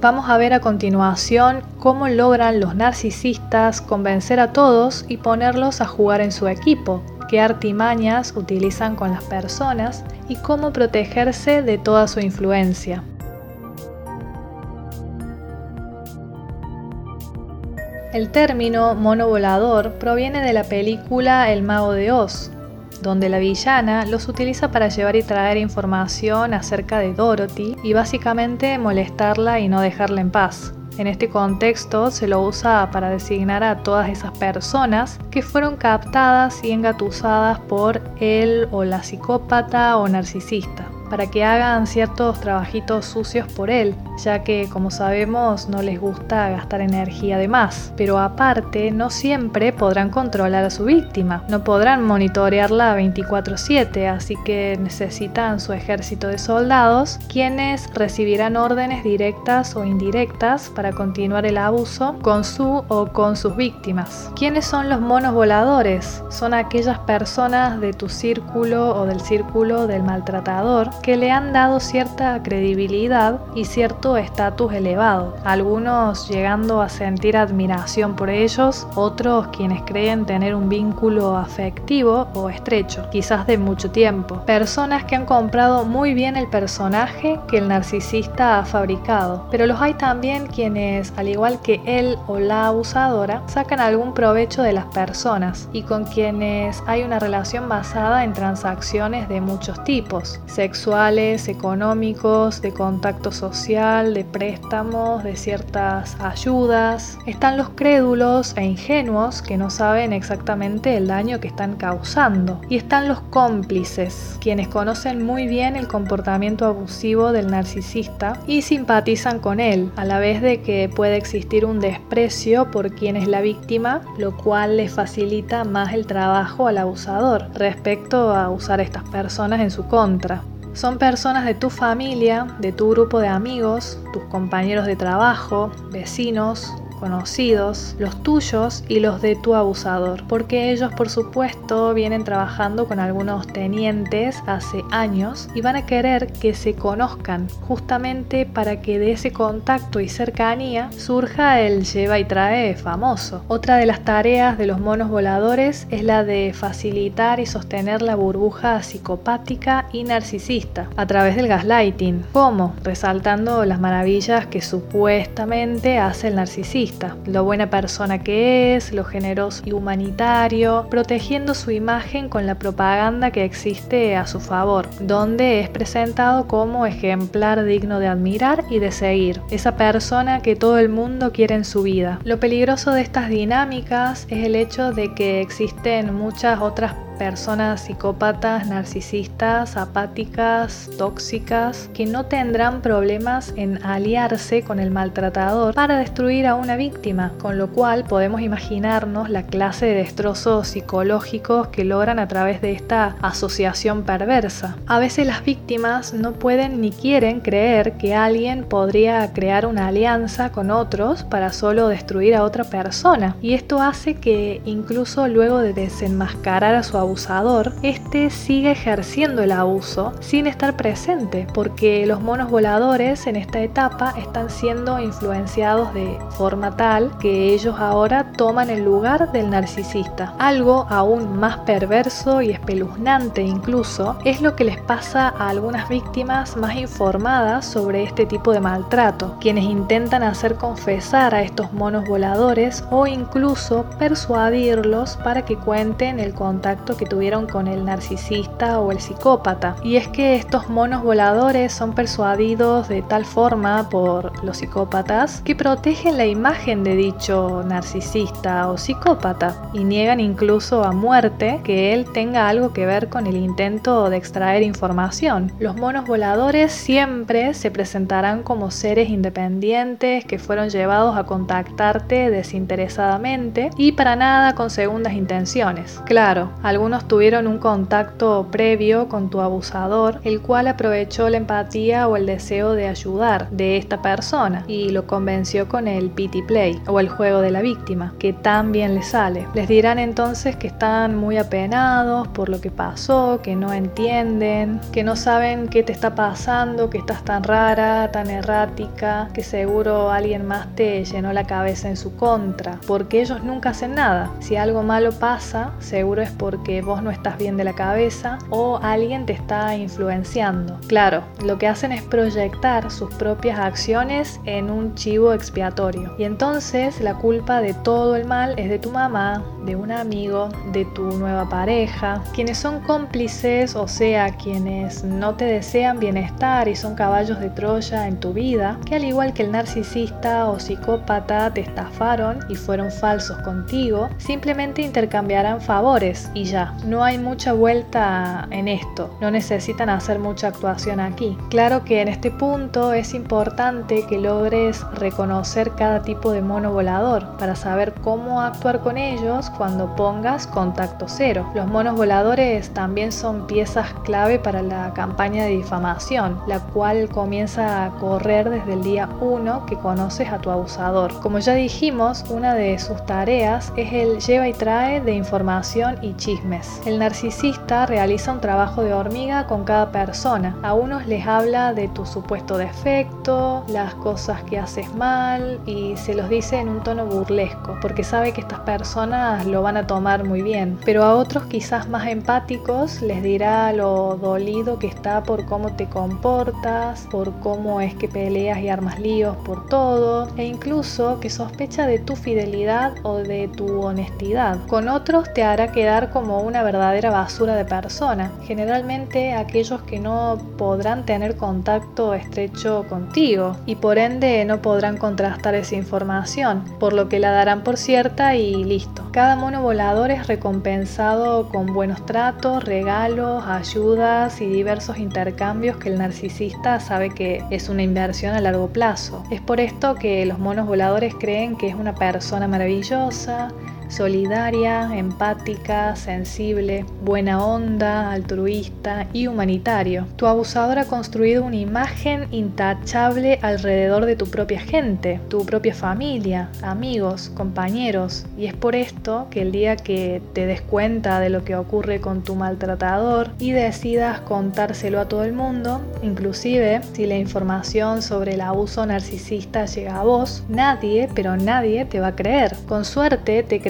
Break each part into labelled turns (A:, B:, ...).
A: Vamos a ver a continuación cómo logran los narcisistas convencer a todos y ponerlos a jugar en su equipo, qué artimañas utilizan con las personas y cómo protegerse de toda su influencia. El término mono volador proviene de la película El mago de Oz, donde la villana los utiliza para llevar y traer información acerca de Dorothy y básicamente molestarla y no dejarla en paz. En este contexto se lo usa para designar a todas esas personas que fueron captadas y engatusadas por él o la psicópata o narcisista para que hagan ciertos trabajitos sucios por él, ya que como sabemos no les gusta gastar energía de más. Pero aparte, no siempre podrán controlar a su víctima, no podrán monitorearla 24/7, así que necesitan su ejército de soldados, quienes recibirán órdenes directas o indirectas para continuar el abuso con su o con sus víctimas. ¿Quiénes son los monos voladores? Son aquellas personas de tu círculo o del círculo del maltratador que le han dado cierta credibilidad y cierto estatus elevado, algunos llegando a sentir admiración por ellos, otros quienes creen tener un vínculo afectivo o estrecho, quizás de mucho tiempo, personas que han comprado muy bien el personaje que el narcisista ha fabricado, pero los hay también quienes, al igual que él o la abusadora, sacan algún provecho de las personas y con quienes hay una relación basada en transacciones de muchos tipos, sexual, económicos, de contacto social, de préstamos, de ciertas ayudas. Están los crédulos e ingenuos que no saben exactamente el daño que están causando. Y están los cómplices, quienes conocen muy bien el comportamiento abusivo del narcisista y simpatizan con él, a la vez de que puede existir un desprecio por quien es la víctima, lo cual le facilita más el trabajo al abusador respecto a usar a estas personas en su contra. Son personas de tu familia, de tu grupo de amigos, tus compañeros de trabajo, vecinos, conocidos, los tuyos y los de tu abusador, porque ellos por supuesto vienen trabajando con algunos tenientes hace años y van a querer que se conozcan justamente para que de ese contacto y cercanía surja el lleva y trae famoso. Otra de las tareas de los monos voladores es la de facilitar y sostener la burbuja psicopática y narcisista a través del gaslighting. ¿Cómo? Resaltando las maravillas que supuestamente hace el narcisista lo buena persona que es, lo generoso y humanitario, protegiendo su imagen con la propaganda que existe a su favor, donde es presentado como ejemplar digno de admirar y de seguir, esa persona que todo el mundo quiere en su vida. Lo peligroso de estas dinámicas es el hecho de que existen muchas otras personas psicópatas, narcisistas, apáticas, tóxicas, que no tendrán problemas en aliarse con el maltratador para destruir a una víctima, con lo cual podemos imaginarnos la clase de destrozos psicológicos que logran a través de esta asociación perversa. A veces las víctimas no pueden ni quieren creer que alguien podría crear una alianza con otros para solo destruir a otra persona, y esto hace que incluso luego de desenmascarar a su abusador, este sigue ejerciendo el abuso sin estar presente, porque los monos voladores en esta etapa están siendo influenciados de forma tal que ellos ahora toman el lugar del narcisista. Algo aún más perverso y espeluznante incluso es lo que les pasa a algunas víctimas más informadas sobre este tipo de maltrato, quienes intentan hacer confesar a estos monos voladores o incluso persuadirlos para que cuenten el contacto que tuvieron con el narcisista o el psicópata. Y es que estos monos voladores son persuadidos de tal forma por los psicópatas que protegen la imagen de dicho narcisista o psicópata y niegan incluso a muerte que él tenga algo que ver con el intento de extraer información. Los monos voladores siempre se presentarán como seres independientes que fueron llevados a contactarte desinteresadamente y para nada con segundas intenciones. Claro, algunos Algunos tuvieron un contacto previo con tu abusador, el cual aprovechó la empatía o el deseo de ayudar de esta persona y lo convenció con el pity play o el juego de la víctima, que tan bien le sale. Les dirán entonces que están muy apenados por lo que pasó, que no entienden, que no saben qué te está pasando, que estás tan rara, tan errática, que seguro alguien más te llenó la cabeza en su contra, porque ellos nunca hacen nada. Si algo malo pasa, seguro es porque vos no estás bien de la cabeza o alguien te está influenciando. Claro, lo que hacen es proyectar sus propias acciones en un chivo expiatorio. Y entonces la culpa de todo el mal es de tu mamá, de un amigo, de tu nueva pareja, quienes son cómplices, o sea, quienes no te desean bienestar y son caballos de Troya en tu vida, que al igual que el narcisista o psicópata te estafaron y fueron falsos contigo, simplemente intercambiarán favores y ya, no hay mucha vuelta en esto, no necesitan hacer mucha actuación aquí. Claro que en este punto es importante que logres reconocer cada tipo de mono volador para saber cómo actuar con ellos cuando pongas contacto cero. Los monos voladores también son piezas clave para la campaña de difamación, la cual comienza a correr desde el día 1 que conoces a tu abusador. Como ya dijimos, una de sus tareas es el lleva y trae de información y chismes. El narcisista realiza un trabajo de hormiga con cada persona. A unos les habla de tu supuesto defecto, las cosas que haces mal y se los dice en un tono burlesco, porque sabe que estas personas lo van a tomar muy bien. Pero a otros quizás más empáticos les dirá lo dolido que está por cómo te comportas, por cómo es que peleas y armas líos por todo, e incluso que sospecha de tu fidelidad o de tu honestidad. Con otros te hará quedar como una verdadera basura de persona, generalmente aquellos que no podrán tener contacto estrecho contigo y por ende no podrán contrastar esa información, por lo que la darán por cierta y listo. Cada mono volador es recompensado con buenos tratos, regalos, ayudas y diversos intercambios que el narcisista sabe que es una inversión a largo plazo. Es por esto que los monos voladores creen que es una persona maravillosa, solidaria, empática, sensible, buena onda, altruista y humanitario. Tu abusador ha construido una imagen intachable alrededor de tu propia gente, tu propia familia, amigos, compañeros, y es por esto que el día que te des cuenta de lo que ocurre con tu maltratador y decidas contárselo a todo el mundo, inclusive si la información sobre el abuso narcisista llega a vos, nadie, pero nadie te va a creer. Con suerte te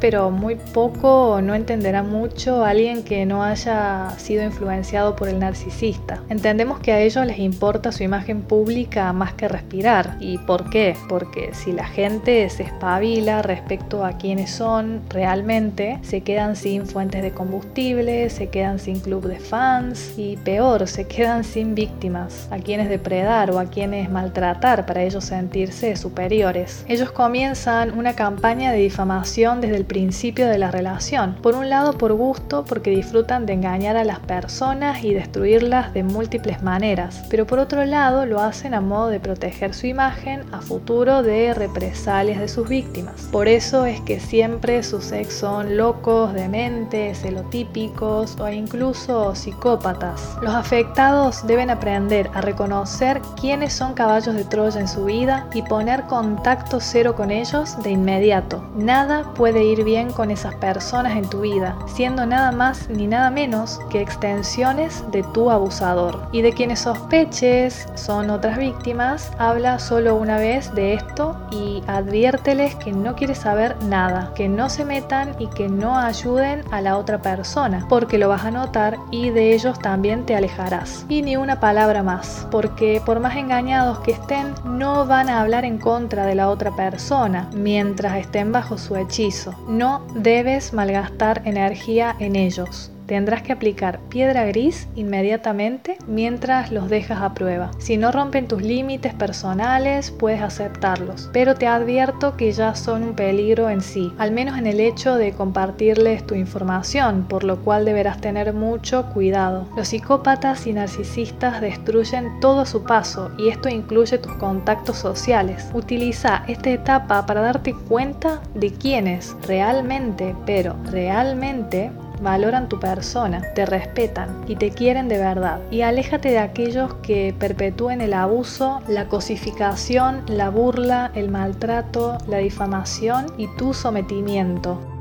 A: pero muy poco no entenderá mucho alguien que no haya sido influenciado por el narcisista. Entendemos que a ellos les importa su imagen pública más que respirar. ¿Y por qué? Porque si la gente se espabila respecto a quiénes son realmente, se quedan sin fuentes de combustible, se quedan sin club de fans y peor, se quedan sin víctimas, a quienes depredar o a quienes maltratar para ellos sentirse superiores. Ellos comienzan una campaña de difamación desde el principio de la relación. Por un lado por gusto, porque disfrutan de engañar a las personas y destruirlas de múltiples maneras, pero por otro lado lo hacen a modo de proteger su imagen a futuro de represalias de sus víctimas. Por eso es que siempre sus ex son locos, dementes, celotípicos o incluso psicópatas. Los afectados deben aprender a reconocer quiénes son caballos de Troya en su vida y poner contacto cero con ellos de inmediato. Nada puede ir bien con esas personas en tu vida, siendo nada más ni nada menos que extensiones de tu abusador. Y de quienes sospeches son otras víctimas, habla solo una vez de esto y adviérteles que no quieres saber nada, que no se metan y que no ayuden a la otra persona, porque lo vas a notar y de ellos también te alejarás. Y ni una palabra más, porque por más engañados que estén, no van a hablar en contra de la otra persona mientras estén bajo su hechizo no debes malgastar energía en ellos. Tendrás que aplicar piedra gris inmediatamente mientras los dejas a prueba. Si no rompen tus límites personales, puedes aceptarlos, pero te advierto que ya son un peligro en sí, al menos en el hecho de compartirles tu información, por lo cual deberás tener mucho cuidado. Los psicópatas y narcisistas destruyen todo a su paso y esto incluye tus contactos sociales. Utiliza esta etapa para darte cuenta de quiénes realmente, pero realmente valoran tu persona, te respetan y te quieren de verdad. Y aléjate de aquellos que perpetúen el abuso, la cosificación, la burla, el maltrato, la difamación y tu sometimiento.